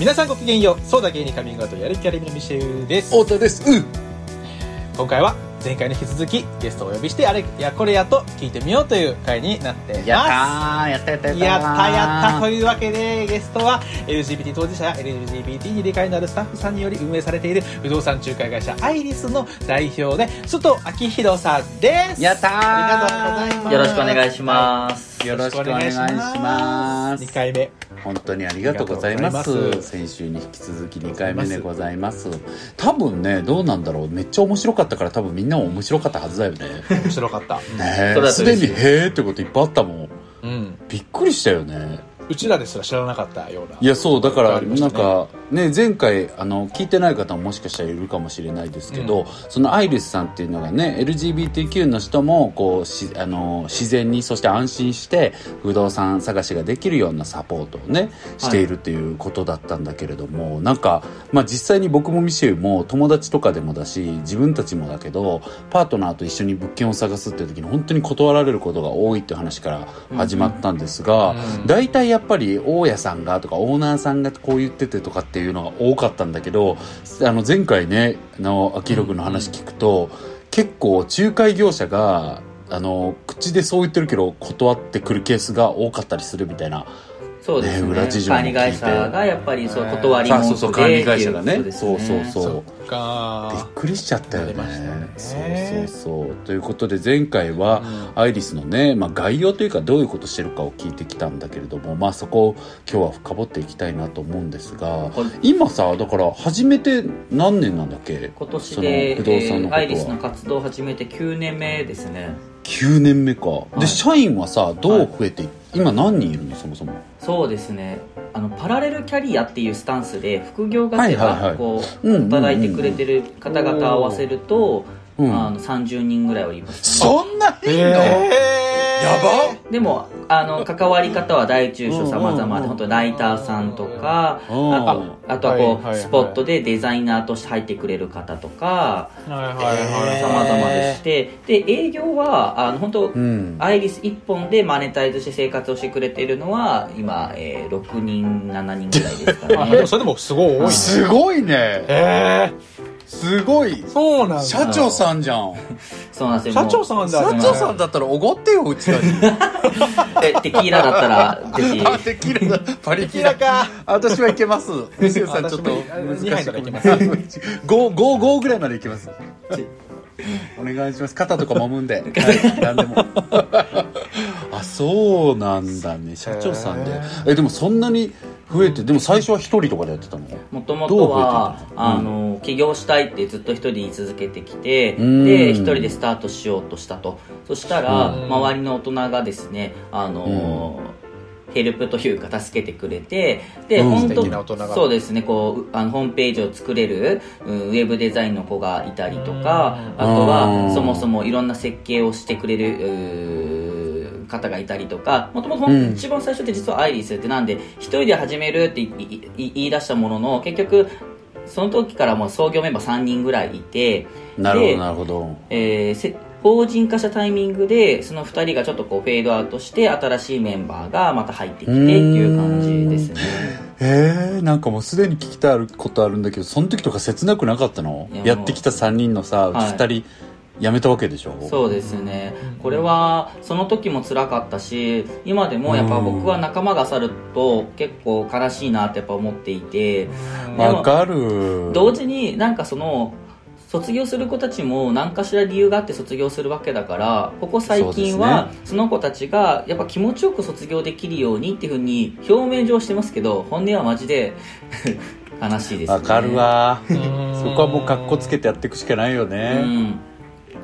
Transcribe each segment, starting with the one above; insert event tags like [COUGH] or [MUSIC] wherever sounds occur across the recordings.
皆さんごきげんよう。そうだ芸人カミングアウトやる気ありみのミシェウです。太田です。う。ん今回は前回に引き続きゲストをお呼びしてあれやこれやと聞いてみようという回になっています。やったーやったやったやったやったやった。というわけでゲストは LGBT 当事者や LGBT に理解のあるスタッフさんにより運営されている不動産仲介会社アイリスの代表で須藤明宏さんです。やったー。ありがとうございます。よろしくお願いします。よろしくお願いします。2回目。本当にありがとうございます。ありがとうございます。先週に引き続き2回目でございます。多分ねどうなんだろう。めっちゃ面白かったから多分みんなも面白かったはずだよね。面白かった。すでに嬉しい「へーってこといっぱいあったもん。うん。びっくりしたよねうちらですら知らなかったようないやそうだからね。なんかね前回あの聞いてない方ももしかしたらいるかもしれないですけど、うん。そのアイリスさんっていうのがね LGBTQ の人もこうしあの自然にそして安心して不動産探しができるようなサポートをねしているっていうことだったんだけれども、なんか、まあ、実際に僕もミシェルも友達とかでもだし自分たちもだけどパートナーと一緒に物件を探すっていう時に本当に断られることが多いっていう話から始まったんですが、うん。大体やっっぱり大家さんがとかオーナーさんがこう言っててとかっていうのが多かったんだけどあの前回ねあの秋広君の話聞くと、結構仲介業者があの口でそう言ってるけど断ってくるケースが多かったりするみたいなそうですね。ね裏事情も聞いて。管理会社がやっぱりそう断りあ文句でそうそう管理会社がね。そうそうそう。びっか。くりしちゃったよね。なりましたね。そうそうそう。ということで前回は、アイリスのね、まあ、概要というかどういうことしてるかを聞いてきたんだけれども、まあ、そこを今日は深掘っていきたいなと思うんですがはい。今さだから始めて何年なんだっけ？今年で、その不動産のことは。えーアイリスの活動を始めて9年目ですね。9年目か、い。で社員はさどう増えてい、今何人いるの？そもそも。そうですね。あのパラレルキャリアっていうスタンスで副業がてはいはいはい。働いてくれてる方々合わせると、うんあの30人ぐらいはいます。そんないいの、えやば。でもあの関わり方は大中小様々で本当ライターさんとかうん。あとあとはこう、はいはいはい。スポットでデザイナーとして入ってくれる方とかはいはいはい様々でしてで営業はあの本当、うん。アイリス1本でマネタイズして生活をしてくれているのは今、えー6人7人ぐらいですかあ [LAUGHS] でねもそれでもすごい多いね。すごいね。へえすごい。そうなんだ。社長さんじゃん。[LAUGHS] そうなんですよ。社長さんだ。社長さんだったらおごってようちら。[LAUGHS] にテキーラだったらぜひ。あ [LAUGHS] テキーラだ。パリキーラ。か。あ私はいけます。ミシェルさんちょっと難しい二杯とかいけます。5 5 5ぐらいまでいけます。お願いします。肩とか揉むんで、はい、何でも。あそうなんだね。社長さんで。へえでもそんなに増えてでも最初は一人とかでやってたの？もともとはったのあの起業したいってずっと一人で言い続けてきてうん。で一人でスタートしようとしたと。そしたらう。ん周りの大人がですねあのヘルプというか助けてくれてで、うん。本当そうですねこうあのホームページを作れる、うんウェブデザインの子がいたりとかうん。あとうん。はそもそもいろんな設計をしてくれる方がいたりとかもともとうん。一番最初って実はアイリスってなんで一人で始めるって言い出したものの結局その時からもう創業メンバー3人ぐらいいてなるほどでなるほど。えーせ法人化したタイミングでその2人がちょっとこうフェードアウトして新しいメンバーがまた入ってきてっていう感じですね。えー、なんかもうすでに聞きたいことあるんだけどその時とか切なくなかったの？いやってきた3人のさはい。2人辞めたわけでしょ？そうですね。これはその時も辛かったし今でもやっぱ僕は仲間が去ると結構悲しいなってやっぱ思っていて。わかる。同時になんかその卒業する子たちも何かしら理由があって卒業するわけだからここ最近はそ,、の子たちがやっぱ気持ちよく卒業できるようにっていうふうに表面上してますけど本音はマジで [LAUGHS] 悲しいですね。わかるわ。うん。そこはもう格好つけてやっていくしかないようね、ん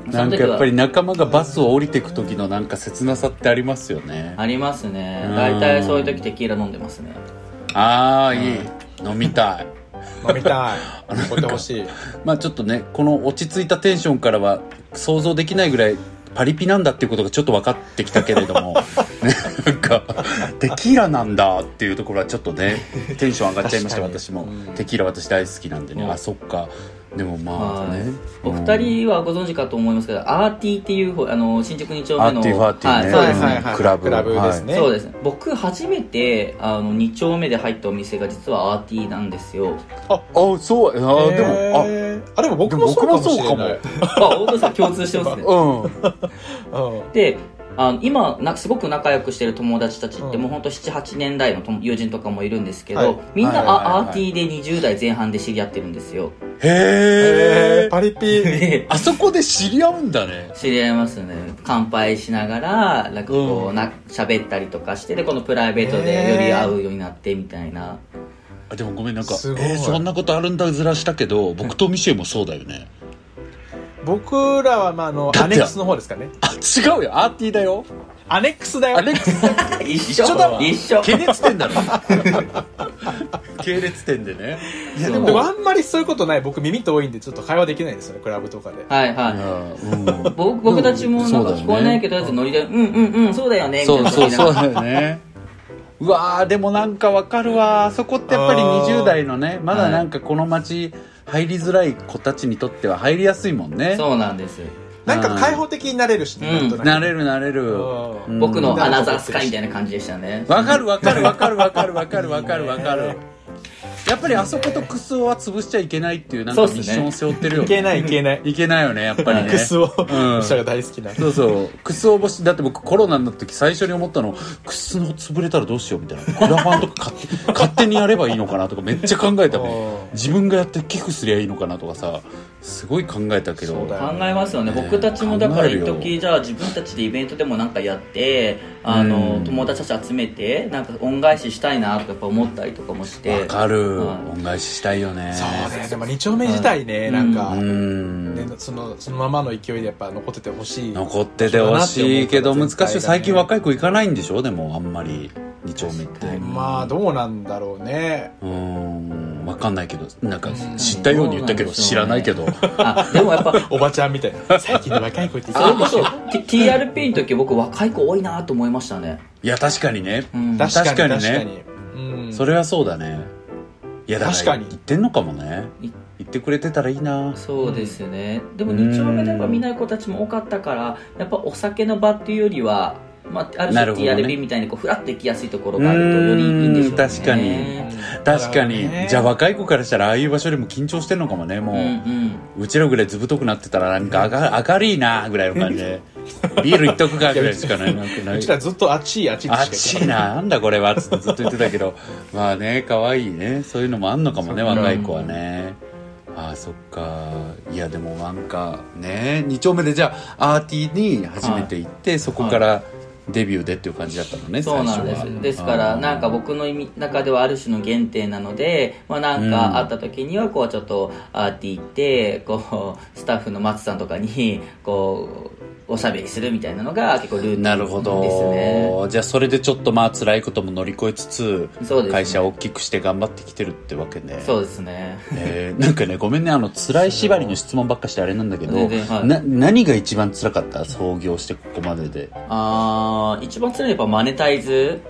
なんかやっぱり仲間がバスを降りていく時のなんか切なさってありますよね。ありますね。うん。大体そういう時テキーラ飲んでますね。ああいい。飲みたい。飲みたい。飲んでほしい。まあちょっとねこの落ち着いたテンションからは想像できないぐらいパリピなんだっていうことがちょっと分かってきたけれども、[LAUGHS] ね、なんかテキーラなんだっていうところはちょっとねテンション上がっちゃいました私も、うん。テキーラ私大好きなんでね、うん。あそっかでもまあね、お二人はご存知かと思いますけど、アーティーっていうほあの新宿2丁目のアーティファーティーね。はい、そうですね、はいはいはい。クラブ。クラブですね、そうです。ね僕初めてあの2丁目で入ったお店が実はアーティーなんですよ。あそう。あでもああでも僕もそうかもしれない。あ本当ですか共通してますね。うん。[LAUGHS] うん。であの今なすごく仲良くしてる友達たちってうん。もうほんと78年代の友友人とかもいるんですけど、はい。みんな、あアーティーで20代前半で知り合ってるんですよ。へえパリピ。で [LAUGHS] あそこで知り合うんだね。知り合いますね。乾杯しながらなんかこう、うん。な喋ったりとかしてでこのプライベートでより会うようになってみたいな。あでもごめんなんかえーそんなことあるんだずらしたけど僕とミシェもそうだよね僕らは、まあ、あのアネックスの方ですかね。あ違うよ。アーティーだよ。アネックスだよ。あれ [LAUGHS] 一緒一緒だわ。一緒。系列店だろ。[LAUGHS] 系列店でね。いやでもでもあんまりそういうことない。僕耳遠いんでちょっと会話できないですよ。ねクラブとかで。はいはい。うん。僕僕たちもなんか聞こえないけど、とりあえずノリで、うん。うんうん、そうだよね、みたいそうなそうそうだよね。うわーでもなんかわかるわあそこってやっぱりあー20代のねまだなんかこの街入りづらい子たちにとっては入りやすいもんね。そうなんです。なんか開放的になれるしね、うん。なれるなれる。僕のアナザースカイみたいな感じでしたね。わかるわかるわかるわかるわかるわかる。わかるやっぱりあそことクスオは潰しちゃいけないっていうなんかミッションを背負ってるよいけないいけない。いけないよねやっぱりね。クスをうん。下が大好きなそうそう。クスオ星だって僕コロナの時最初に思ったの。クスの潰れたらどうしようみたいな。クラファンとか勝手勝手にやればいいのかなとかめっちゃ考えた。もんうん自分がやって寄付すりゃいいのかなとかさすごい考えたけど。そうだよ考えますよね、ね僕たちもだから一時じゃあ自分たちでイベントでもなんかやってあの、うん。友達たち集めてなんか恩返ししたいなとかやっぱ思ったりとかもして。わかる。はい恩返ししたいよね。そうねでも二丁目自体ね、なんか、うねんそのそのままの勢いでやっぱ残っててほしい残っててほしいけど難しい。最近若い子行かないんでしょ？でもあんまり2丁目って。まあどうなんだろうね。うーん。分かんないけどなんかうん。知ったように言ったけど知らないけど。あでもやっぱ [LAUGHS] おばちゃんみたいな。最近の若い子ってそれこそ TRP の時僕若い子多いなと思いましたね、いや確かにね。うん、確かに確かにね。確かに。うん。それはそうだねいや確かに。言ってんのかもね。い。言ってくれてたらいいな。そうですね、でもうん2丁目でやっぱ見ない子たちも多かったからやっぱお酒の場っていうよりは、まあ、ある種なるほどね。TRB みたいにこうフラッと行きやすいところがあるとよりいいんでしょうね。うん確かに。確かに、ね。じゃあ若い子からしたらああいう場所でも緊張してんのかもねもう、うんうん。うちらぐらいずぶとくなってたらなんか明明るいなぐらいの感じで。ビールいっとくかぐらいしかない。なないうちらずっとあっちいあっちいあっちいななんだこれはつってずっと言ってたけど。まあね可愛いね。そういうのもあんのかもね若い子はね。ああそっか。いやでもなんかね2丁目でじゃあアーティーに初めて行って、そこからデビューでっていう感じだったのねそうなんです。ですからなんか僕の意味中ではある種の原点なので、まあ、なんかあった時にはこうちょっとアーティー行ってこうスタッフの松さんとかにこうおしゃべりするみたいなのが結構ルーティンなるほですねど。じゃあそれでちょっとまあ辛いことも乗り越えつつね。会社を大きくして頑張ってきてるってわけね。そうですね。えーなんかねごめんねあの辛い縛りの質問ばっかしてあれなんだけど、はい。な何が一番辛かった？創業してここまでで。あー一番辛いのはやっぱマネタイズ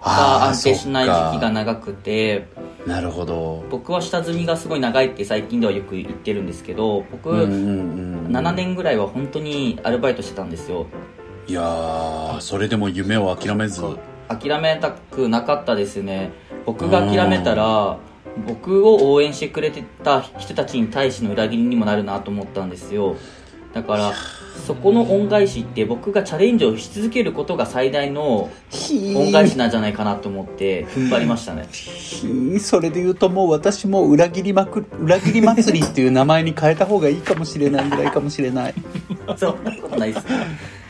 が安定しない時期が長くてなるほど。僕は下積みがすごい長いって最近ではよく言ってるんですけど僕、うんうんうん7年ぐらいは本当にアルバイトしてたんですよ。いやーそれでも夢を諦めず。諦めたくなかったですね。僕が諦めたら僕を応援してくれてた人たちに対しての裏切りにもなるなと思ったんですよだからそこの恩返しって僕がチャレンジをし続けることが最大の恩返しなんじゃないかなと思って踏ん張りましたね。それで言うともう私も裏切りまく裏切り祭りっていう名前に変えた方がいいかもしれないぐらいかもしれない。[LAUGHS] そんなことないです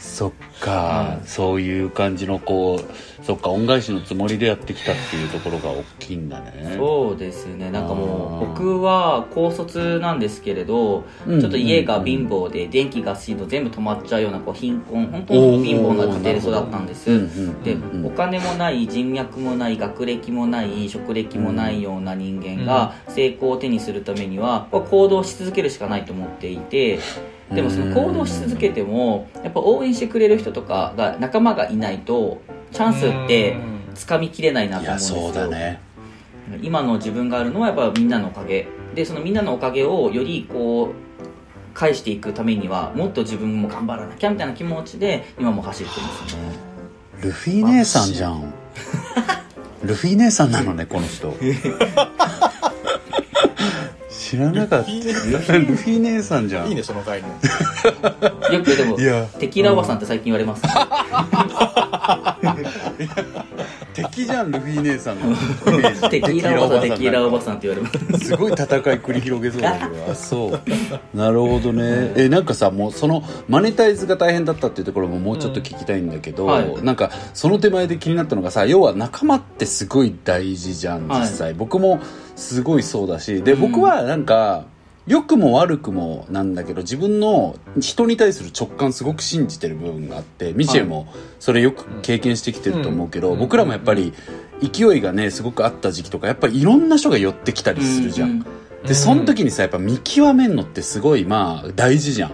そっか、うん。そういう感じのこうそっか恩返しのつもりでやってきたっていうところが大きいんだね。そうですね。なんかもう僕は高卒なんですけれど、うん。ちょっと家が貧乏で電気ガス水道全部止まっちゃうようなこう貧困本当に貧乏な家庭で育ったんです。でうんお金もない人脈もない学歴もない職歴もないような人間が成功を手にするためには行動し続けるしかないと思っていてでもその行動し続けてもやっぱ応援してくれる人とかが仲間がいないとチャンスって掴みきれないないと思うんやですよ。そうだね。今の自分があるのはやっぱみんなのおかげ。でそのみんなのおかげをよりこう返していくためにはもっと自分も頑張らなきゃみたいな気持ちで今も走ってますね。ルフィ姉さんじゃん。ルフィ姉さんなのねこの人 [LAUGHS] 知らなかった。ルフィ姉さんじゃん。いいねその概念。よくでもいや。テキーラおばさんって最近言われます、[LAUGHS] 敵じゃんルフィ姉さんのイメージ。[LAUGHS] テキーラおばさんテキーラおばんさんって言われますすごい戦い繰り広げそうだけどあそう。なるほどね。えなんかさもうそのマネタイズが大変だったっていうところももうちょっと聞きたいんだけど、うんはい。なんかその手前で気になったのがさ要は仲間ってすごい大事じゃんはい。実際、僕もすごいそうだし。でうん。僕はなんか、良くも悪くもなんだけど自分の人に対する直感すごく信じてる部分があってミシェルもそれよく経験してきてると思うけど、うん。僕らもやっぱり勢いがねすごくあった時期とかやっぱりいろんな人が寄ってきたりするじゃん、うん。でその時にさやっぱ見極めんのってすごいまあ大事じゃん、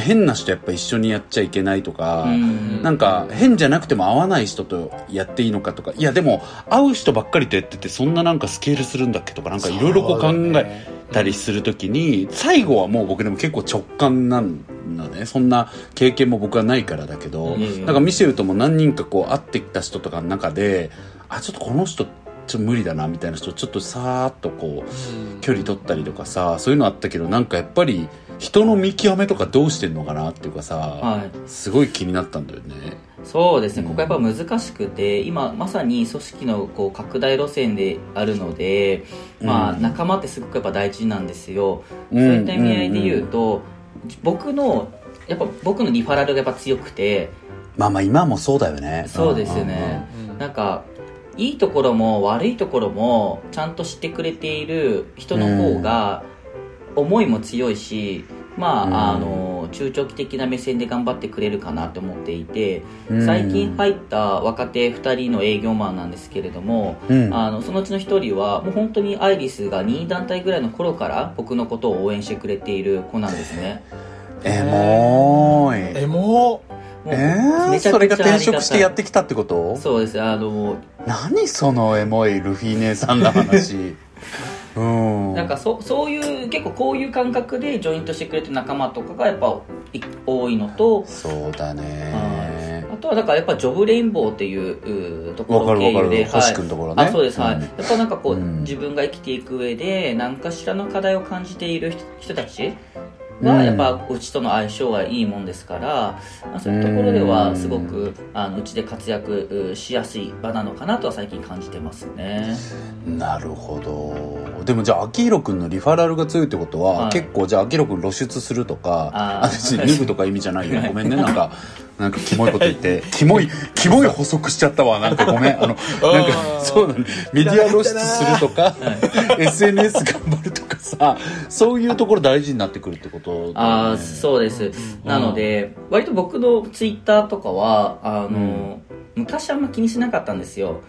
変な人やっぱ一緒にやっちゃいけないとか、うん。なんか変じゃなくても合わない人とやっていいのかとかいやでも会う人ばっかりとやっててそんななんかスケールするんだっけとかなんかいろいろこう考えたりするときに最後はもう僕でも結構直感なんだね。そんな経験も僕はないからだけど、うんなんかミシェルとも何人かこう会ってきた人とかの中であちょっとこの人ちょっと無理だなみたいな人ちょっとさーっとこう距離取ったりとかさそういうのあったけどなんかやっぱり人の見極めとかどうしてんのかなっていうかさ、はい。すごい気になったんだよね。そうですね、ここやっぱ難しくて、今まさに組織のこう拡大路線であるので、まあ、うん仲間ってすごくやっぱ大事なんですよ。うん。そういった意味合いで言うと、僕の、やっぱ僕のリファラルがやっぱ強くて、まあまあ今もそうだよね。そうですよね。うんうんなんか、いいところも悪いところもちゃんと知ってくれている人の方が思いも強いし、まあ、うん。あの中長期的な目線で頑張ってくれるかなと思っていて、うん。最近入った若手2人の営業マンなんですけれども、うん。あのそのうちの1人はもう本当にアイリスが2位団体ぐらいの頃から僕のことを応援してくれている子なんですね。エモーいエモもうえー、めちゃくちゃそれが転職してやってきたってこと？そうです。あの何そのエモいルフィ姉さんの話。うんなんかそそういう結構こういう感覚でジョイントしてくれてる仲間とかがやっぱい多いのとそうだね。あとはだからやっぱジョブレインボーっていううところ経由で、星君のところね。あそうです、はい。うん。やっぱなんかこう、うん。自分が生きていく上で何かしらの課題を感じている人人たちうん。がやっぱうちとの相性がいいもんですから、まあ、そういうところではすごくあのうちで活躍うしやすい場なのかなとは最近感じてますね。なるほど。でもじゃあ秋広君のリファラルが強いってことは、はい。結構じゃあ秋広君露出するとかあ別に脱ぐとか意味じゃないよごめんね。なんかなんかキモいこと言って [LAUGHS] キモいキモい補足しちゃったわ。なんかごめん。あの [LAUGHS] なんかそうだねメディア露出するとか SNS 頑張るとかさそういうところ大事になってくるってことね。ああそうです、なので割と僕のツイッターとかはあの、うん。昔あんま気にしなかったんですよ。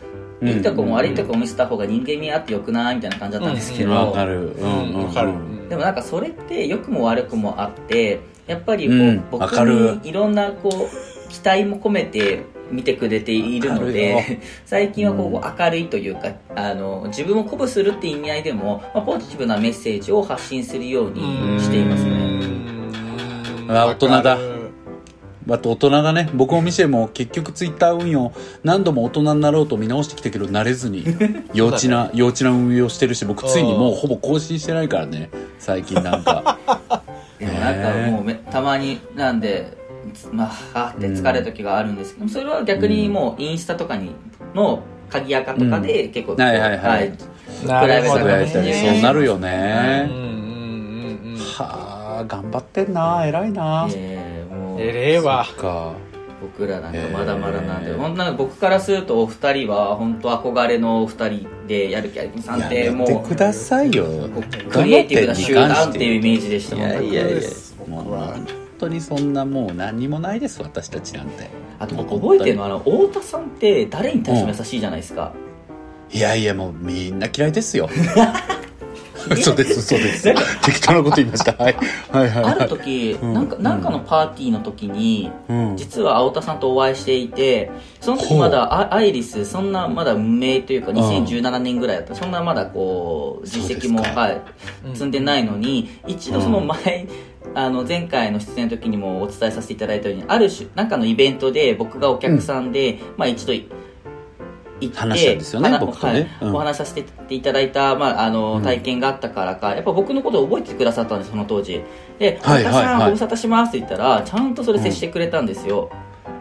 うん。いいとこも悪いとこも見せた方が人間味あってよくないみたいな感じだったんですけど、わかる。うんうんわかる。でもなんかそれって良くも悪くもあってやっぱりこう、うん。僕にいろんなこう期待も込めて見てくれているので最近はこう、うん。明るいというかあの自分を鼓舞するって意味合いでも、まあ、ポジティブなメッセージを発信するようにしていますね。あ大人だ。あと大人だね。僕もミシェルも結局ツイッター運用何度も大人になろうと見直してきたけど慣れずに [LAUGHS] 幼稚な幼稚な運営をしてるし僕ついにもうほぼ更新してないからね。最近なんかでもなんかもうめたまになんでまああって疲れる時があるんですけど、それは逆にもうインスタとかにの鍵垢とかで結構、うんはいはい。はいなるほどつぶやいたりね。そうなるようんねうんうんうん。はあ頑張ってんな偉いなえーもうえれえわか僕らなんかまだまだなんで、えー本当なんか僕からするとお二人は本当憧れのお二人でやる気ありみさんってやもうくださいよ。クリエイティブな集団っていうイメージでしたいやいやいや僕はもう本当にそんなもう何にもないです私たちなんて。あと僕覚えてるのはあの太田さんって誰に対しても優しいじゃないですか、いやいやもうみんな嫌いですよ [LAUGHS] 嘘です嘘です。[LAUGHS] 適当なこと言いました。はい。はいはいあはい。る時、うんなんかなんかのパーティーの時に、うん。実は青田さんとお会いしていてその時まだアアイリスそんなまだ無名というかん。2017年ぐらいだった。そんなまだこう実績もはい積んでないのに一度その前、あの前回の出演の時にもお伝えさせていただいたようにある種なんかのイベントで僕がお客さんで、まあ一度い行って話したんですよねは僕とね。はいうん。お話しさせていただいた、まあ、あのうん。体験があったからか、やっぱ僕のことを覚えてくださったんですその当時。で「はいはいはいご無沙汰します」って言ったらちゃんとそれ接してくれたんですよ、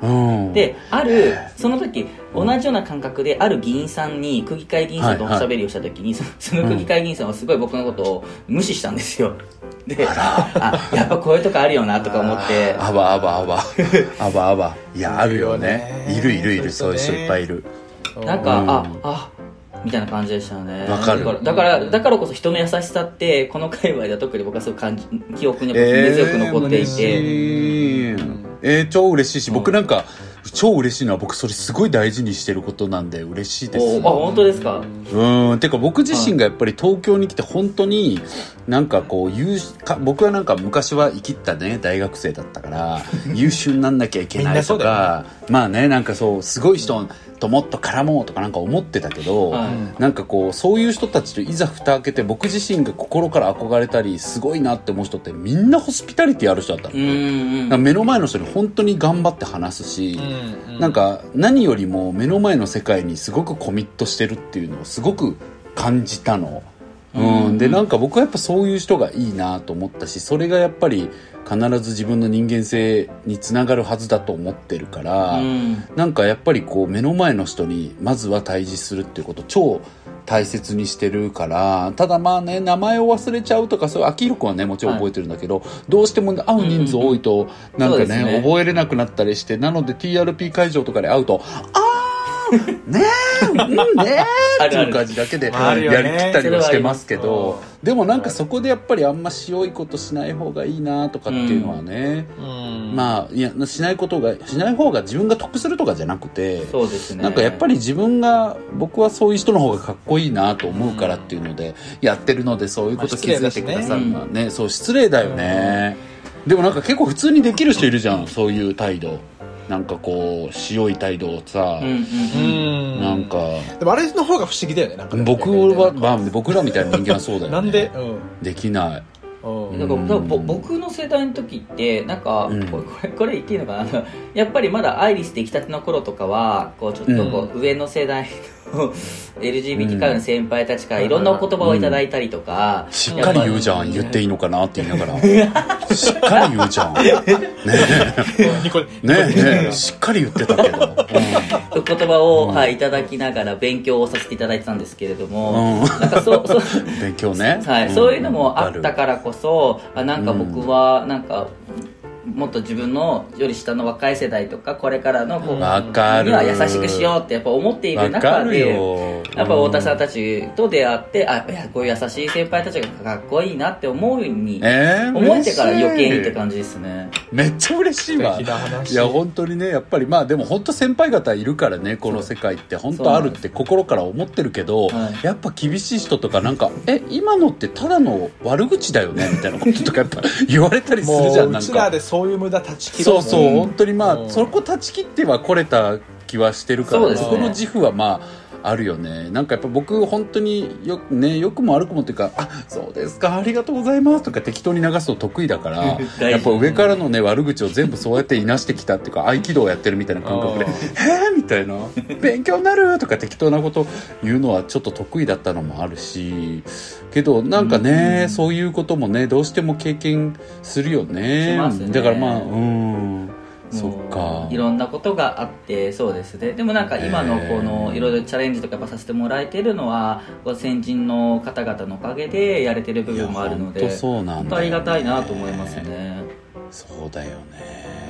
うん。であるその時同じような感覚である議員さんに区議会議員さんとおしゃべりをした時に、そその区議会議員さんはすごい僕のことを無視したんですよ。であやっぱこういうとこあるよなとか思って。あばあばあばあばあばいやあるよね。いいるいるいる。そういう人いっぱいいるなんか、うんああみたいな感じでしたね。わかる。だからだからこそ人の優しさってこの界隈では特に僕はすごい感じ記憶に根強く残っていて、嬉しいえー、超嬉しいし、僕なんか超嬉しいのは僕それすごい大事にしてることなんで嬉しいです。おあ本当ですか？うん。てか僕自身がやっぱり東京に来て本当になんかこう優秀か僕はなんか昔は生きったね大学生だったから [LAUGHS] 優秀になんなきゃいけないとか、まあねなんかそうすごい人ともっと絡もうとかなんか思ってたけど、はい。なんかこうそういう人たちといざ蓋開けて僕自身が心から憧れたりすごいなって思う人ってみんなホスピタリティある人だったの。う、ん目の前の人に本当に頑張って話すし、なんか何よりも目の前の世界にすごくコミットしてるっていうのをすごく感じたの。うん、うん。でなんか僕はやっぱそういう人がいいなと思ったしそれがやっぱり必ず自分の人間性につながるはずだと思ってるから、うん。なんかやっぱりこう目の前の人にまずは対峙するっていうことを超大切にしてるからただまあね名前を忘れちゃうとかそういう秋広君はねもちろん覚えてるんだけど、どうしても会う人数多いとなんかね,、そうですね。覚えれなくなったりしてなので TRP 会場とかで会うとあー！ねえうんねえっていう感じだけでやりきったりはしてますけどりでもなんかそこでやっぱりあんましよいことしない方がいいなとかっていうのはね、うん。まあいやしないことがしない方が自分が得するとかじゃなくてそうですね。なんかやっぱり自分が僕はそういう人の方がかっこいいなと思うからっていうのでやってるのでそういうこと気づいてくださるのはね,、そう失礼だよね、でもなんか結構普通にできる人いるじゃんそういう態度なんかこう白い態度をさ、うんうんううん。んなんかでもあれの方が不思議だよねなんかね。僕は、まあ、僕らみたいな人間はそうだよね。なんで？できない。うん。からだからぼ僕の世代の時ってなんか、うん。これこれこれ言っていいのかな？やっぱりまだアイリス出来たての頃とかはこうちょっとこう、上の世代の LGBT 界の先輩たちからいろんなお言葉をいただいたりとか、しっかり言うじゃん言っていいのかなって言いながら。[LAUGHS] しっかり言うじゃん。ね。えね。えね。えしっかり言ってたけど、お言葉を、うん。はい、いただきながら勉強をさせていただいてたんですけれども、うん。なんかそう勉強ね、はいんそういうのもあったわからこそあなんか僕はなんか、もっと自分のより下の若い世代とかこれからのこうわかる。には優しくしようってやっぱ思っている中でよ。やっぱ太田さんたちと出会ってあやっぱこういう優しい先輩たちがかっこいいなって思うにえー、思えてから余計にってじ感じですね。めっちゃ嬉しいわ。いや本当にねやっぱりまあでも本当先輩方いるからねこの世界って本当あるって心から思ってるけど、はいやっぱ厳しい人とかなんか「え今のってただの悪口だよね」みたいなこととかやっぱ言われたりするじゃんなんか。うちらでそういう無駄断ち切ろそうそう、ん。本当にまあ、うん。そこ断ち切っては来れた気はしてるからね。この自負はまああるよね。なんかやっぱ僕本当によね良くも悪くもっていうか「あそうですかありがとうございます」とか適当に流すの得意だから [LAUGHS] やっぱ上からのね悪口を全部そうやっていなしてきたっていうか合気道をやってるみたいな感覚でうん「へえ」みたいな「勉強になる」とか適当なこと言うのはちょっと得意だったのもあるしけどなんかね、そういうこともねどうしても経験するよね。ね。だからまあうんそっもか。ういろんなことがあってそうですね。でもなんか今のこのいろいろチャレンジとかやっぱさせてもらえてるのは先人の方々のおかげでやれてる部分もあるのでそうなんね。ありがたいなと思いますね。そうだよね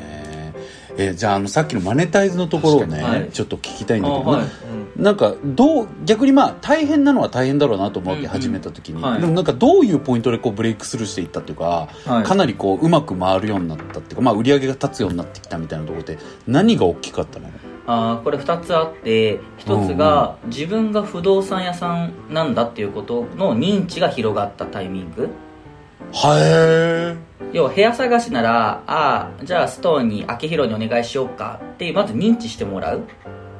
えじゃああのさっきのマネタイズのところをね、はい。ちょっと聞きたいんだけど、あはい。ななんかどう逆にまあ大変なのは大変だろうなと思うわけ、うんうん。始めた時に、はい。でもなんかどういうポイントでこうブレイクスルーしていったっていうか、はい。かなりこううまく回るようになったっていうか、まあ、売り上げが立つようになってきたみたいなところで何が大きかったの？あーこれ2つあって1つが自分が不動産屋さんなんだっていうことの認知が広がったタイミングは要は部屋探しならああじゃあストーンに秋広にお願いしようか。ってまず認知してもらう。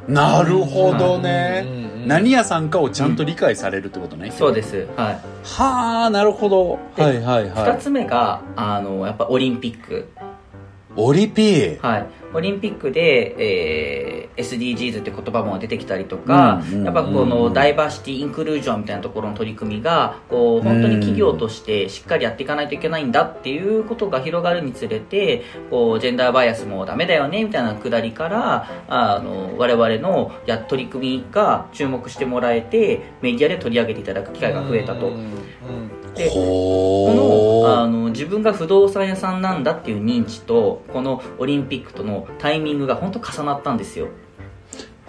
えなるほどね。うんうんうん何屋さんかをちゃんと理解されるってことね、そうです。はい。はあなるほど。ではいはいは2いつ目があのやっぱオリンピック。オリピー。はい、オリンピックで、えー SDGs って言葉も出てきたりとか、やっぱこのダイバーシティ・インクルージョンみたいなところの取り組みがこう本当に企業としてしっかりやっていかないといけないんだっていうことが広がるにつれてこうジェンダーバイアスもダメだよねみたいなくだりからあの我々のや取り組みが注目してもらえてメディアで取り上げていただく機会が増えたと。うんうんでほこのあーの自分が不動産屋さんなんだっていう認知とこのオリンピックとのタイミングが本当重なったんですよ。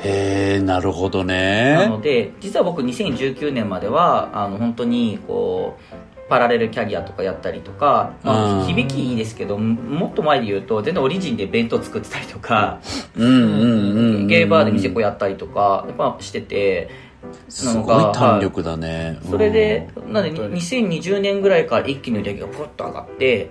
へえなるほどなねので実は僕2019年まではあの本当にこうパラレルキャリアとかやったりとか、まあ、うん。響きいいですけどもっと前で言うと全然オリジンで弁当作ってたりとかゲイバーで店子やったりとかやっぱしててすごい弾力だね、それでうん。なんで本当に。2020年ぐらいから一気に売り上げがポッと上がって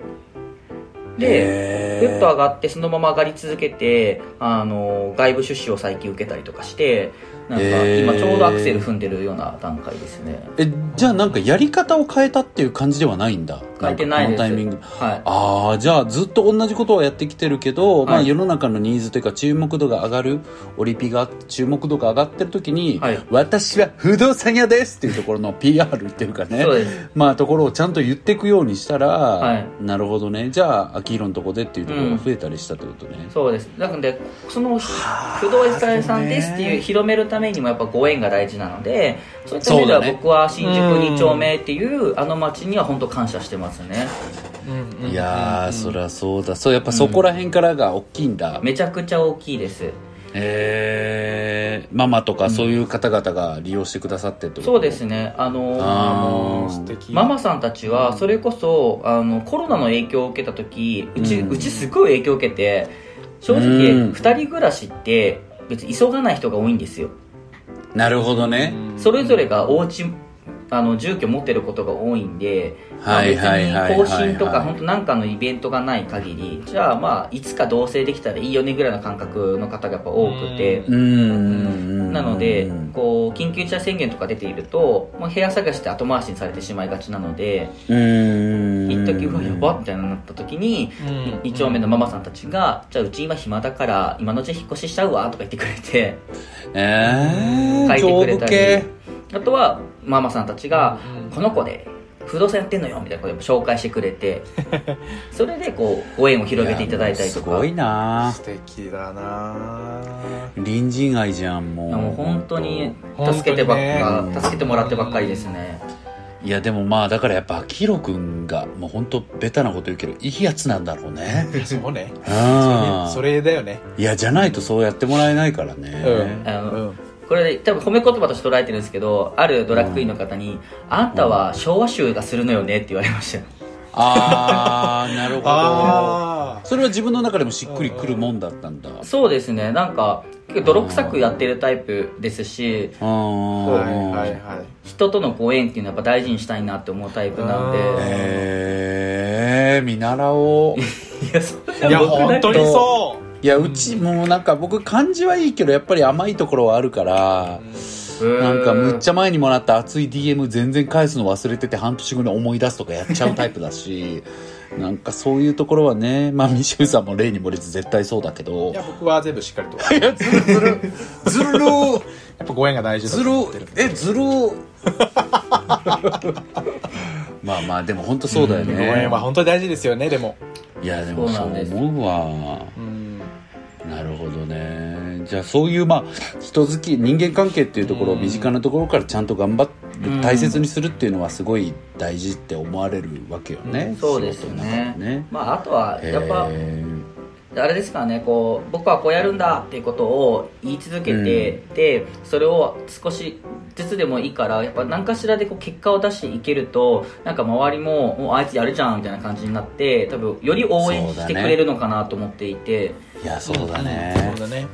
でぐっと上がってそのまま上がり続けてあの外部出資を最近受けたりとかしてなんか今ちょうどアクセル踏んでるような段階ですね。えじゃあなんかやり方を変えたっていう感じではないんだ。変えてないです。タイミング。はい。ああじゃあずっと同じことをやってきてるけど、まあ、はい世の中のニーズというか注目度が上がるオリピが注目度が上がってる時に、はい。私は不動産屋ですっていうところの PR っていうかね。そうです。まあところをちゃんと言っていくようにしたら、はい。なるほどね。じゃあ秋広のとこでっていうところが増えたりしたってことね、そうです。なのでその不動産屋さんですっていう広めるためにもやっぱご縁が大事なのでそういった意味では僕は新宿2丁目っていうあの街には本当感謝してますね。うんうんいやー、そりゃそうだ。そうやっぱそこら辺からが大きいんだ、めちゃくちゃ大きいですえー、ママとかそういう方々が利用してくださってってこと？そうですね。あのママさんたちはそれこそあのコロナの影響を受けた時うち,、ううんちすごい影響を受けて正直うん。2人暮らしって別に急がない人が多いんですよ。なるほどね、それぞれがお家あの住居持ってることが多いんで、まあはい別はいはい更新とか本当なんかのイベントがない限りじゃあまあいつか同棲できたらいいよねぐらいの感覚の方がやっぱ多くて。うーん。なのでこう緊急事態宣言とか出ていると、まあ、部屋探しで後回しにされてしまいがちなのでうーん。一時うわやばっみたいになった時にうん。2丁目のママさんたちが「じゃあうち今暇だから今のうち引っ越ししちゃうわ」とか言ってくれてえー、書いてくれたりあとはママさんたちがうん「この子で不動産やってんのよ」みたいなことで紹介してくれて [LAUGHS] それでこうご縁を広げていただいたりとか。すごいな。素敵だな。隣人愛じゃんもう。本当。に助けてばっか、助けてもらってばっかりですね。いやでもまあだからやっぱ秋広くんがもう本当ベタなこと言うけどいいやつなんだろうね。そうね。うん。それだよね。いやじゃないとそうやってもらえないからね、うん。あの、うんこれで多分褒め言葉として捉えてるんですけどあるドラッグクイーンの方に「あんたは昭和臭がするのよね」って言われましたよ。ああなるほど。あそれは自分の中でもしっくりくるもんだったんだ。そうですね。なんか結構泥臭くやってるタイプですしああー。はいはいはい。人とのご縁っていうのはやっぱ大事にしたいなって思うタイプなんで。うんえー、見習おう。[LAUGHS] いやそいや本当にそういやうちもうなんか僕感じはいいけどやっぱり甘いところはあるからなんかむっちゃゃ前にもらった熱い DM 全然返すの忘れてて半年後に思い出すとかやっちゃうタイプだしなんかそういうところはねまあミシューさんも例に漏れず絶対そうだけど。いや僕は全部しっかりと。[LAUGHS] いやずるずる。ずる。やっぱご縁が大事だずると思ってるえずる。[LAUGHS] まあまあでも本当そうだよごね縁は本当に大事ですよねでも。いやでもそう思うわ。うんなるほどね。じゃあそういうまあ人好き人間関係っていうところをうん。身近なところからちゃんと頑張ってうん。大切にするっていうのはすごい大事って思われるわけよね、そうですよねでね。まああとはやっぱへあれですからねこう僕はこうやるんだっていうことを言い続けて、でそれを少しずつでもいいからやっぱ何かしらでこう結果を出していけるとなんか周りももうあいつやるじゃんみたいな感じになって多分より応援してくれるのかなと思っていて、ーいやそうだね、そうだね。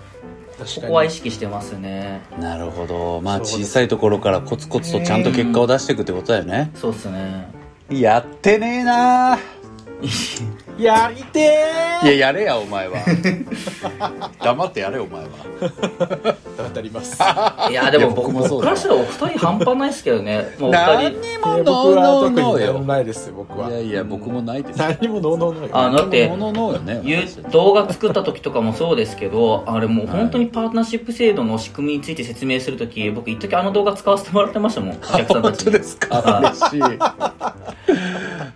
ここは意識してますね。なるほど。まあ小さいところからコツコツとちゃんと結果を出していくってことだよね、そうっすね。やってねえな [LAUGHS] やりていややれや [LAUGHS] お前は。黙ってやれお前は。ー当たります。[LAUGHS] いやでも僕僕もそうからしたらお二人半端ないですけどね。もうお何二人。にもノーノーノーよ。ないですよ僕は。いやいや僕もないです。何にもノーノーノーよ。あだってノーノーノーよねいう動画作った時とかもそうですけどあれもう本当にパートナーシップ制度の仕組みについて説明する時僕一時あの動画使わせてもらってましたもんお客さんた本ちに。当ですか？はい。嬉しい。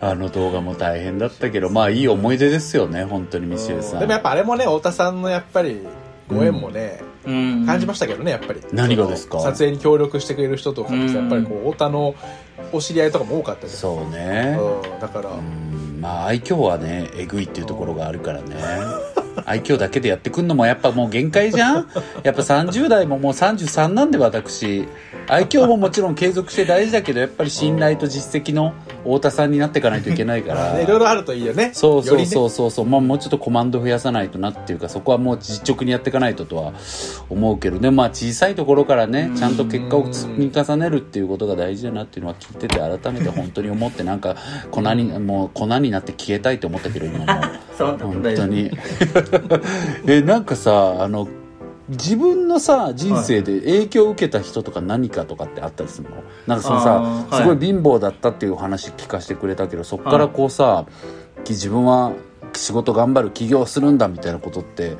あの動画も大変だったけどまあいい思い出ですよね本当にミシェルさん。でもやっぱあれもね太田さんのやっぱりご縁もね、うん。感じましたけどねやっぱり。何がですか？撮影に協力してくれる人とかやっぱりこう太田のお知り合いとかも多かったですそうね。うんだから、うん。まあ愛嬌はねえぐいっていうところがあるからね。[LAUGHS] 愛嬌だけでやってくんのもやっぱもう限界じゃん？[LAUGHS] やっぱ30代ももう33なんで私。愛嬌ももちろん継続して大事だけどやっぱり信頼と実績の太田さんになっていかないといけないから。[LAUGHS] ねいろいろあるといいよね。そうそうそうそう。そう、まあ、もうちょっとコマンド増やさないとなっていうかそこはもう実直にやっていかないととは思うけど。ねまあ小さいところからねちゃんと結果を積み重ねるっていうことが大事だなっていうのは聞いてて改めて本当に思ってなんか粉にもう粉になって消えたいと思ったけど今もう。[LAUGHS] 本当に。[LAUGHS] えなんかさあの自分のさ人生で影響を受けた人とか何かとかってあったりするの？なんかそのさ、すごい貧乏だったっていうお話聞かせてくれたけどそこからこうさ、き自分は仕事頑張る起業するんだみたいなことって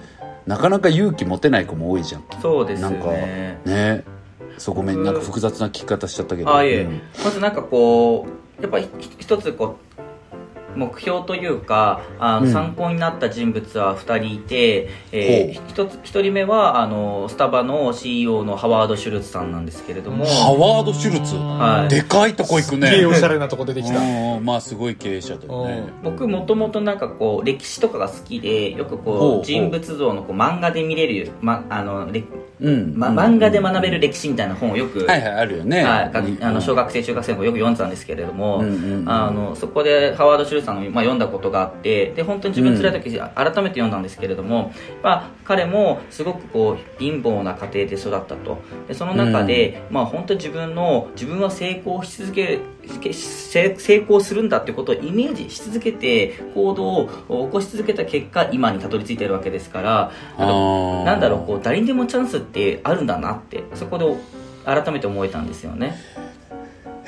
なかなか勇気持てない子も多いじゃん。そうですよなんかね。ねそこごめんなんか複雑な聞き方しちゃったけど。あいえ、うん。まずなんかこうやっぱり一つこう目標というかあの、うん。参考になった人物は2人いて、えー、一つ一人目はあのスタバの CEO のハワード・シュルツさんなんですけれども。ハワード・シュルツ？はい。でかいとこ行くすげえねおしゃれなとこ出てきた。うんまあすごい経営者だよね。僕もともとなんかこう歴史とかが好きでよくこう人物像のこう漫画で見れる、ま、あのれうん。ま、漫画で学べる歴史みたいな本をよく、はいはいあるよね。はいあの小学生中学生もよく読んでたんですけれども、うんうんうんあのそこでハワード・シュルさんの、まあ、読んだことがあってで本当に自分辛い時、改めて読んだんですけれども、まあ、彼もすごくこう貧乏な家庭で育ったと。でその中で、まあ、本当に自分の自分は成功し続け成成功するんだってことをイメージし続けて行動を起こし続けた結果今にたどり着いてるわけですからなんだろうこう誰にでもチャンスってあるんだなってそこで改めて思えたんですよね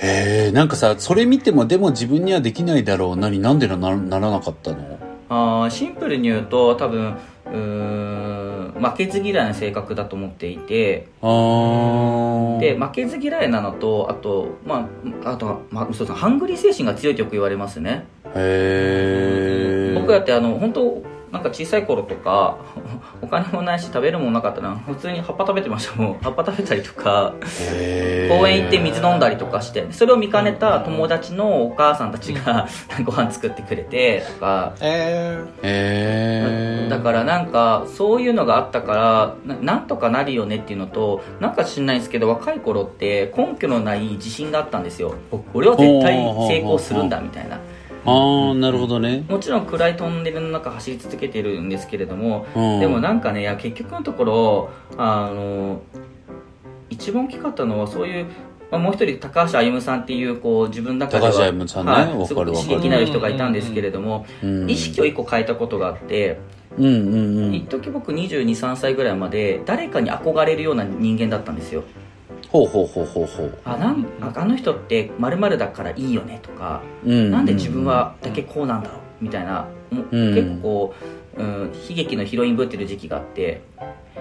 へえんかさそれ見てもでも自分にはできないだろう。なになんでなならなかったの？あーシンプルに言うと多分うーん負けず嫌いな性格だと思っていて。あー。で負けず嫌いなのとあとまああとは、まあ、そうハングリー精神が強いってよく言われますね。へえ僕だってあの本当なんか小さい頃とか [LAUGHS] お金もないし食べるものなかったら普通に葉っぱ食べてましたもん葉っぱ食べたりとか公園行って水飲んだりとかして。それを見かねた友達のお母さんたちが [LAUGHS] ご飯作ってくれてとか。えへえだからなんかそういうのがあったからななんとかなるよねっていうのとなんか知んないんですけど若い頃って根拠のない自信があったんですよ。僕俺は絶対成功するんだみたいなああなるほどね。もちろん暗いトンネルの中走り続けてるんですけれどもうん。でもなんかねいや結局のところあの一番大きかったのはそういう、まあ、もう一人高橋歩さんっていうこう自分の中では高橋歩さんね。はいすごく刺激になる人がいたんですけれども、うん。意識を一個変えたことがあってうんうんうん。一時僕223歳ぐらいまで誰かに憧れるような人間だったんですよほうほうほうほうほう。あなんああの人って〇〇だからいいよねとか、うんなんで自分はだけこうなんだろうみたいな、もうん。結構、うん、悲劇のヒロインぶってる時期があって。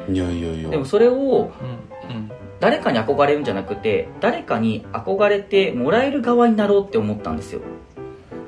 いやいやいや。でもそれをーうんうん。誰かに憧れるんじゃなくて誰かに憧れてもらえる側になろうって思ったんですよ。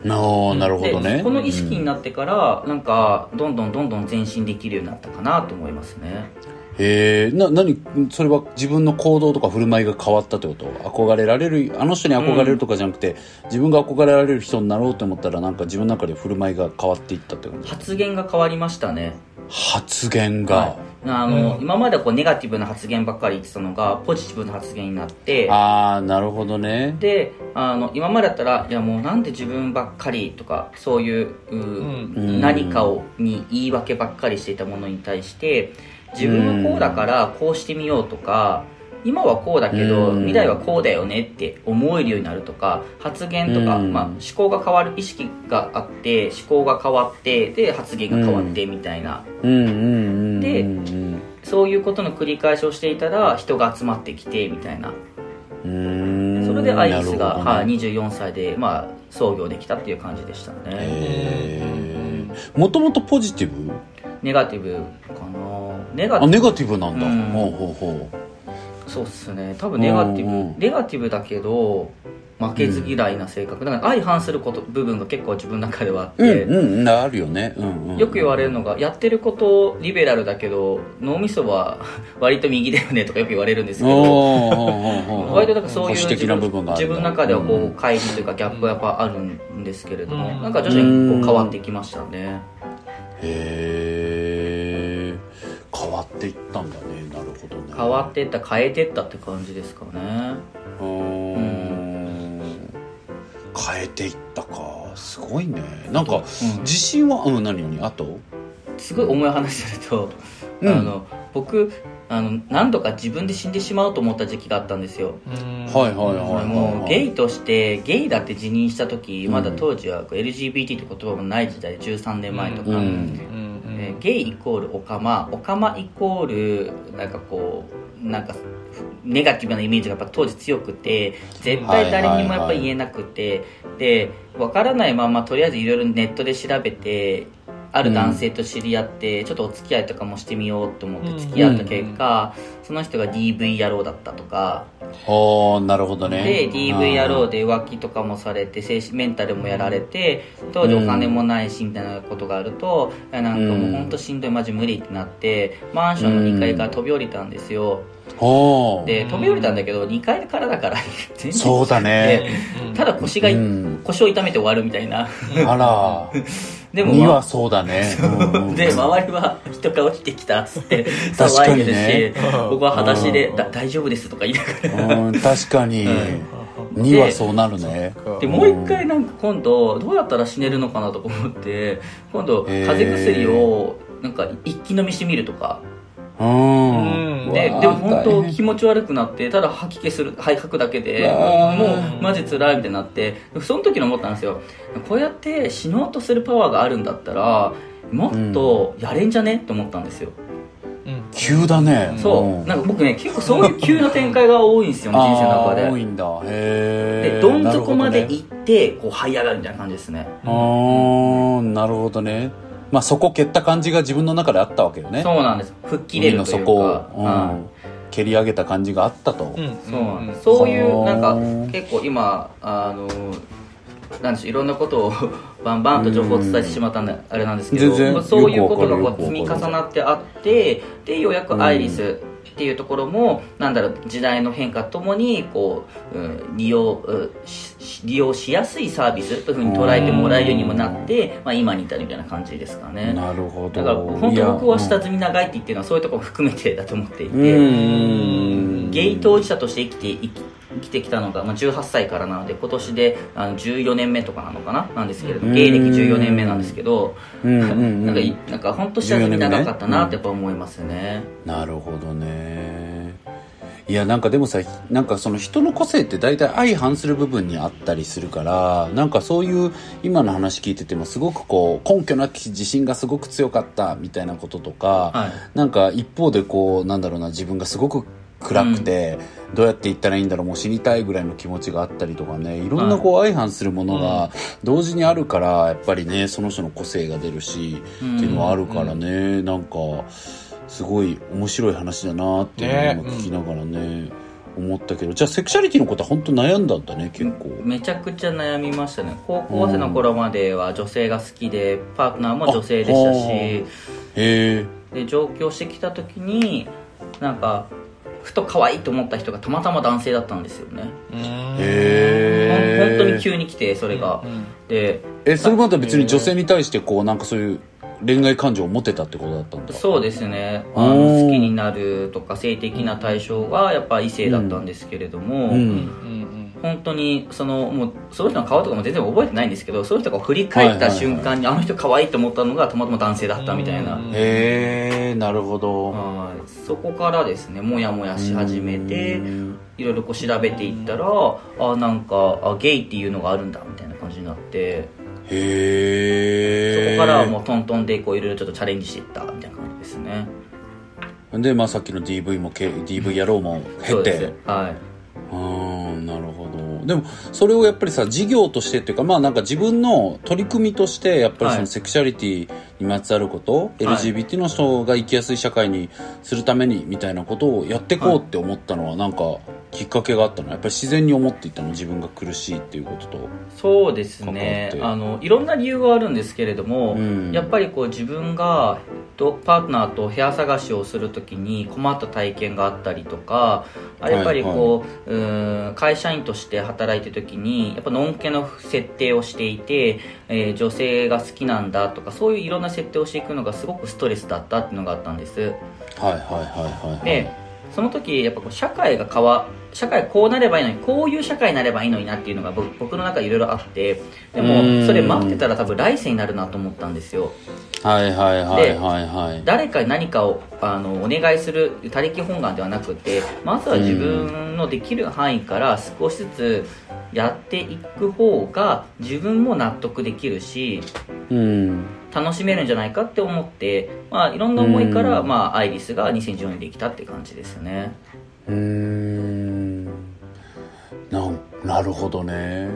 ああなるほどね。でこの意識になってから、なんかどんどんどんどん前進できるようになったかなと思いますねへえな何それは自分の行動とか振る舞いが変わったってこと？憧れられるあの人に憧れるとかじゃなくて、自分が憧れられる人になろうと思ったらなんか自分の中で振る舞いが変わっていったって感じ発言が変わりましたね。発言が、はい。あの、うん。今までこうネガティブな発言ばっかり言ってたのがポジティブな発言になってああなるほどね。であの今までだったらいやもうなんで自分ばっかりとかそういうう、んうん。何かをに言い訳ばっかりしていたものに対して、自分はこうだからこうしてみようとか今はこうだけどうん。未来はこうだよねって思えるようになるとか発言とか、うん。まあ、思考が変わる意識があって思考が変わってで発言が変わってみたいな、でうんそういうことの繰り返しをしていたら人が集まってきてみたいな。うん。それでアイリスが、ね。はい、24歳で、まあ、創業できたっていう感じでしたね。もともとポジティブ？ネガティブかな。ネガテあィブ。ネガティブなんだ、うん。ほうほうほそうっすね。多分ネガティブ、うんうんネガティブだけど負けず嫌いな性格。だから相反すること部分が結構自分の中ではあっうて、うんうん。あるよね、うんうん、よく言われるのがやってることリベラルだけど脳みそは [LAUGHS] 割と右だよねとかよく言われるんですけど [LAUGHS] 割となんかそういう保守的な部分自分の中ではこうんう乖離というかギャップがやっぱあるんですけれども、うん。なんか徐々にこう変わってきましたね、へえ変わっていったんだね。なるほどね。変わっていった変えていったって感じですかね。うーん。変えていったか。すごいね。なんか、うん。自信はうん何何？あと？すごい重い話すると、うん。あの僕あの何度か自分で死んでしまうと思った時期があったんですよ。はいはいはいはいもうゲイとしてゲイだって自認した時、うん。まだ当時はこう LGBT って言葉もない時代13年前とか、うん。えーゲイイコールオカマオカマイコールなんかこうなんかネガティブなイメージがやっぱ当時強くて絶対誰にもやっぱ言えなくて、で分からないままとりあえずいろいろネットで調べてある男性と知り合って、ちょっとお付き合いとかもしてみようと思って付き合った結果、その人が DV 野郎だったとか。ああなるほどね。で DV 野郎で浮気とかもされて精神メンタルもやられて当時お金もないしみたいなことがあると、なんかもう本当しんどいマジ無理ってなってマンションの2階から飛び降りたんですよ。で飛び降りたんだけど2階からだから [LAUGHS] 全然。そうだね。でただ腰が、うん。腰を痛めて終わるみたいな。あら [LAUGHS] でも、にはまあそうだね。[LAUGHS] うんうん。で周りは人が落ちてきたっつって [LAUGHS] 騒いでるにね。し、僕は裸足でうん。だ大丈夫ですとか言いながら。うん確かに、うん。にはそうなるね。でもう一回なんか今度どうやったら死ねるのかなとか思って今度風邪薬をなんか一気飲みしてみるとかうん。ででも本当気持ち悪くなってただ吐き気するはい吐くだけでもうマジ辛いみたいになってその時に思ったんですよ。こうやって死のうとするパワーがあるんだったらもっとやれんじゃね？って思ったんですよ。急だね。そう。なんか僕ね結構そういう急な展開が多いんですよね [LAUGHS] 人生の中で。多いんだ。へえでどん底まで行ってこう這い上がるみたいな感じですねほどね。あーなるほどねまあそこ蹴った感じが自分の中であったわけよね。そうなんです。吹っ切れるという底をか、うん。はい。蹴り上げた感じがあったと、そうなんです。そういうなんかうん結構今あのなんでしょういろんなことを [LAUGHS] バンバンと情報をお伝えしてしまったんであれなんですけど、そういうことがこう積み重なってあってでようやくアイリスっていうところも、なんだろう時代の変化ともにこう、うん利用利用しやすいサービスというふうに捉えてもらえるようにもなって、まあ、今に至るみたいな感じですかね。なるほど。だから本当僕は下積み長いって言ってるのはそういうところも含めてだと思っていて、うん。ゲイ当事者として生きて生き生きてきたのが、まあ、18歳からなので今年であの14年目とかなのかな？なんですけれどうん。芸歴14年目なんですけどうんうんうん。[LAUGHS] なんかいなんか本当下積み長かったなってやっぱ思いますね。なるほどね。いやなんかでもさなんかその人の個性って大体相反する部分にあったりするからなんかそういう今の話聞いててもすごくこう根拠なき自信がすごく強かったみたいなこととか、はい。なんか一方でこうなんだろうな自分がすごく暗くて、どうやって言ったらいいんだろうもう死にたいぐらいの気持ちがあったりとかね。いろんなこう相反するものが同時にあるからやっぱりねその人の個性が出るし、うんっていうのはあるからね、なんかすごい面白い話だなっていうのを聞きながらね思ったけど。じゃあセクシャリティのことは本当悩んだんだね結構。めちゃくちゃ悩みましたね。高校生の頃までは女性が好きでパートナーも女性でしたあしへえ。で上京してきた時になんかふと可愛いと思った人がたまたま男性だったんですよね。へえ本当に急に来てそれが、でえそれまで別に女性に対してこうなんかそういう恋愛感情を持てたってことだったんだ。そうですね。あおのー好きになるとか性的な対象はやっぱ異性だったんですけれども、うん本当にそのもうその人の顔とかも全然覚えてないんですけどその人が振り返った瞬間に、あの人可愛いと思ったのがたまたま男性だったみたいな、うん。へえなるほど。はい。そこからですねモヤモヤし始めてうん。いろいろこう調べていったらあなんかあゲイっていうのがあるんだみたいな感じになって。へえ。そこからはもうトントンでこういろいろちょっとチャレンジしていったみたいな感じですね。で、まあ、さっきの DV もけ DV やろうも経そうです。てはい。うんなるほどでもそれをやっぱりさ事業としてっていうかまあなんか自分の取り組みとしてやっぱりそはい。のセクシャリティにまつわること、はい。LGBT の人が生きやすい社会にするためにみたいなことをやっていこうって思ったのはなんかきっかけがあったの？やっぱり自然に思っていたの？自分が苦しいっていうことと。そうですね。あのいろんな理由はあるんですけれども、うん。やっぱりこう自分がとパートナーと部屋探しをするときに困った体験があったりとかあやっぱりこう,、うーん会社員として働いてるときにやっぱのんけの設定をしていて、えー女性が好きなんだとかそういういろんな設定をしていくのがすごくストレスだったっていうのがあったんです。はいはいはいはいはい。でその時やっぱこう社会が変わ社会こうなればいいのにこういう社会になればいいのになっていうのが僕僕の中でいろいろあってでうもん。それ待ってたら多分来世になるなと思ったんですよ。はいはいはいはいはい。誰かに何かをあのお願いする他力本願ではなくてまずは自分のできる範囲から少しずつやっていく方が自分も納得できるしうん。楽しめるんじゃないかって思って、まあ、いろんな思いから、うん。まあ、アイリスが2014年できたって感じですよね。うーんなるほどね。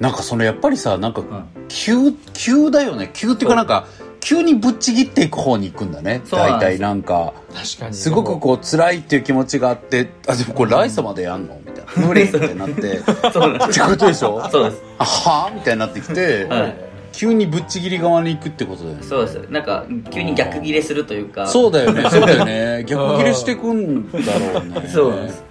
なんかそのやっぱりさなんかうん。急急だよね。急っていうかなんか急にぶっちぎっていく方に行くんだね。大体なんか。確かに。すごくこう辛いっていう気持ちがあってあでもこれ来世までやんのみたいな。無理ってなって。っそうなんです。てことでしょ？そうです。あはみたいになってきて、はい。急にぶっちぎり側に行くってことだよね。そうです。なんか急に逆ギレするというか。そうだよね。そうだよね。[LAUGHS] 逆切れしてくんだろうね。そうなんです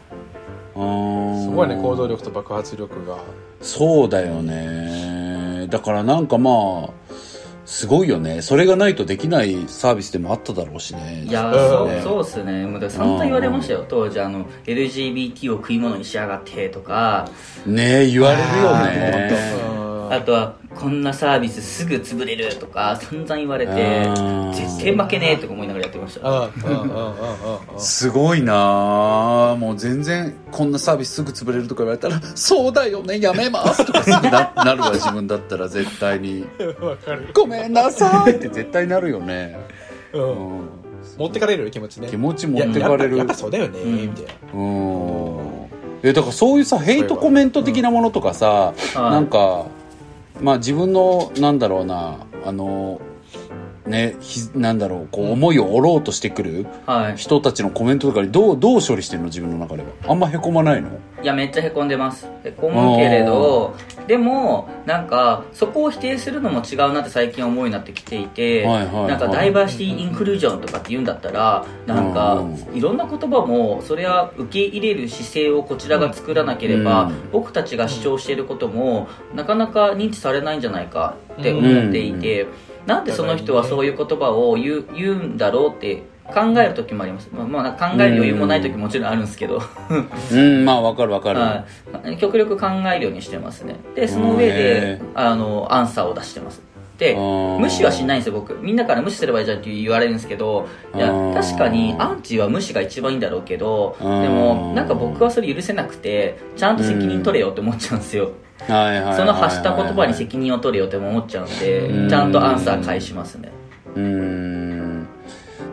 すごいね行動力と爆発力が。そうだよね。だからなんかまあすごいよね。それがないとできないサービスでもあっただろうしね。いやうんそうそうっすね。もうだ散々言われましたよ。当時あの LGBT を食い物にしやがってとか。ねえ言われるよあねあとはこんなサービスすぐ潰れるとか散々言われてうん絶対負けねえとか思いながらやってました。うんうんうんうんうんうんすごいなあもう全然こんなサービスすぐ潰れるとか言われたら「そうだよねやめます」とか。す [LAUGHS] ぐななるわ自分だったら絶対に。わかる「ごめんなさい」って絶対なるよね、ううん。ん、持ってかれる気持ちね。気持ち持ってかれるやっぱやっぱそうだよねうん。みたいな。うん。えだからそういうさヘイトコメント的なものとかさ、はい。なんかまあ自分のなんだろうなあのねひなんだろうこう思いを折ろうとしてくるはい。人たちのコメントとかにどうどう処理してるの自分の中では？あんまへこまないの？いやめっちゃへこんでますへこむけれどでもなんかそこを否定するのも違うなって最近思うようになってきていて、はいはいはい。なんかダイバーシティインクルージョンとかって言うんだったらなんかうんいろんな言葉もそれは受け入れる姿勢をこちらが作らなければ、うん。僕たちが主張していることもなかなか認知されないんじゃないかって思っていて、なんでその人はそういう言葉を言う言うんだろうって考える時もあります、まあ、まあ考える余裕もない時ももちろんあるんですけど、うんまあわかるわかる、はい、極力考えるようにしてますね。でその上へでーあのアンサーを出してます。で無視はしないんですよ僕。みんなから無視すればいいじゃんって言われるんですけどいや確かにアンチは無視が一番いいんだろうけどでもなんか僕はそれ許せなくてちゃんと責任取れよって思っちゃうんですよ。はいはいはいはいその発した言葉に責任を取れよって思っちゃうんうん。でちゃんとアンサー返しますね。うーん。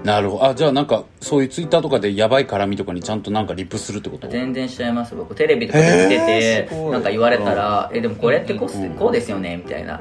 なるほど。あじゃあなんかそういうツイッターとかでやばい絡みとかにちゃんとなんかリプするってこと？全然しちゃいます僕。テレビとかで見ててなんか言われたら「えでもこれってこう,、うんこうですよね」みたいな。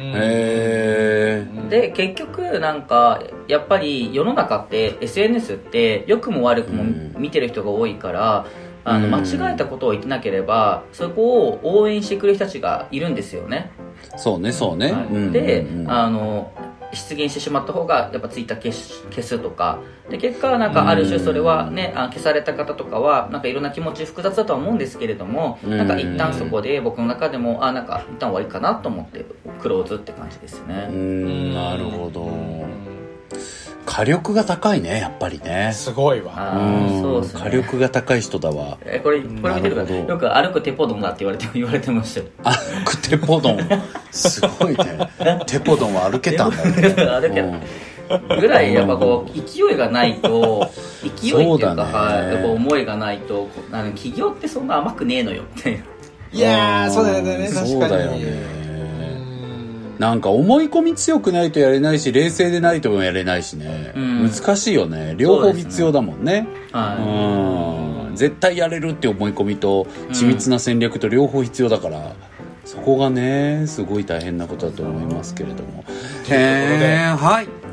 へえで結局なんかやっぱり世の中って SNS って良くも悪くもうん。見てる人が多いから、あのうん。間違えたことを言ってなければそこを応援してくれる人たちがいるんですよね、そうねそうね、はい。うんで、うんうん。あの出現してしまった方がやっぱツイッター消し消すとか。で結果なんかある種それはね、あ消された方とかはなんかいろんな気持ち複雑だとは思うんですけれども、うん。なんか一旦そこで僕の中でもあなんか一旦終わりかなと思ってクローズって感じですね、うーんなるほど火力が高いねやっぱりね。すごいわ。あうーそうですね。火力が高い人だわ。えこれこれ見てるほど。よく歩くテポドンだって言われて言われてましたよ。歩くテポドン。すごいね。テポドンは歩けたんだね。[LAUGHS] 歩けた。ぐらいやっぱこう勢いがないと勢いっていうかね。はいやっぱ思いがないとこあの企業ってそんな甘くねえのよっていやーそうだよね確かに。そうだよね。うんなんか思い込み強くないとやれないし冷静でないともやれないしね、うん。難しいよね。両方必要だもんね。はうん。絶対やれるって思い込みと緻密な戦略と両方必要だから、そこがねすごい大変なことだと思いますけれども。ということで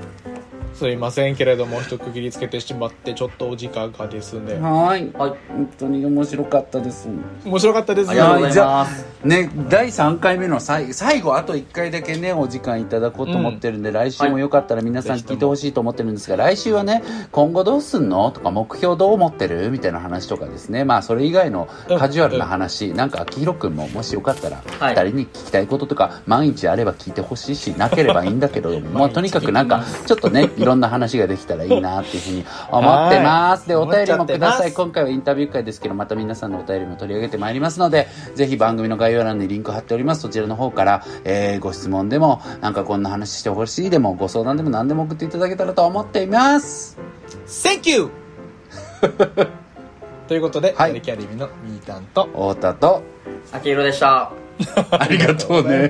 すいませんけれども一区切りつけてしまってちょっとお時間がですね。はい。はい本当に面白かったです。面白かったです。ありがとうございますね第3回目の最最後あと1回だけねお時間いただこうと思ってるんで、来週もよかったら皆さん聞いてほしいと思ってるんですが、来週はね今後どうすんのとか目標どう思ってるみたいな話とかですね。まあそれ以外のカジュアルな話、なんか秋広くんももしよかったらはい。2人に聞きたいこととか毎日あれば聞いてほしいしなければいいんだけど [LAUGHS] もうとにかくなんかちょっとねいろんな話ができたらいいなっていうふうに思ってます。でお便りもください。今回はインタビュー会ですけどまた皆さんのお便りも取り上げてまいりますのでぜひ番組の概要欄にリンク貼っております。そちらの方から、えーご質問でもなんかこんな話してほしいでもご相談でも何でも送っていただけたらと思っています。Thank you! [LAUGHS] ということで、はい。キャリミのミータンと太田と秋広でした [LAUGHS] ありがとうね。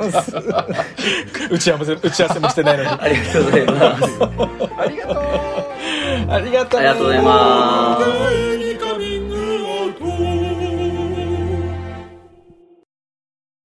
打ち合わせ打ち合わせもしてないのに。ありがとうございます。ありがとう。ありがとうありがとうございますす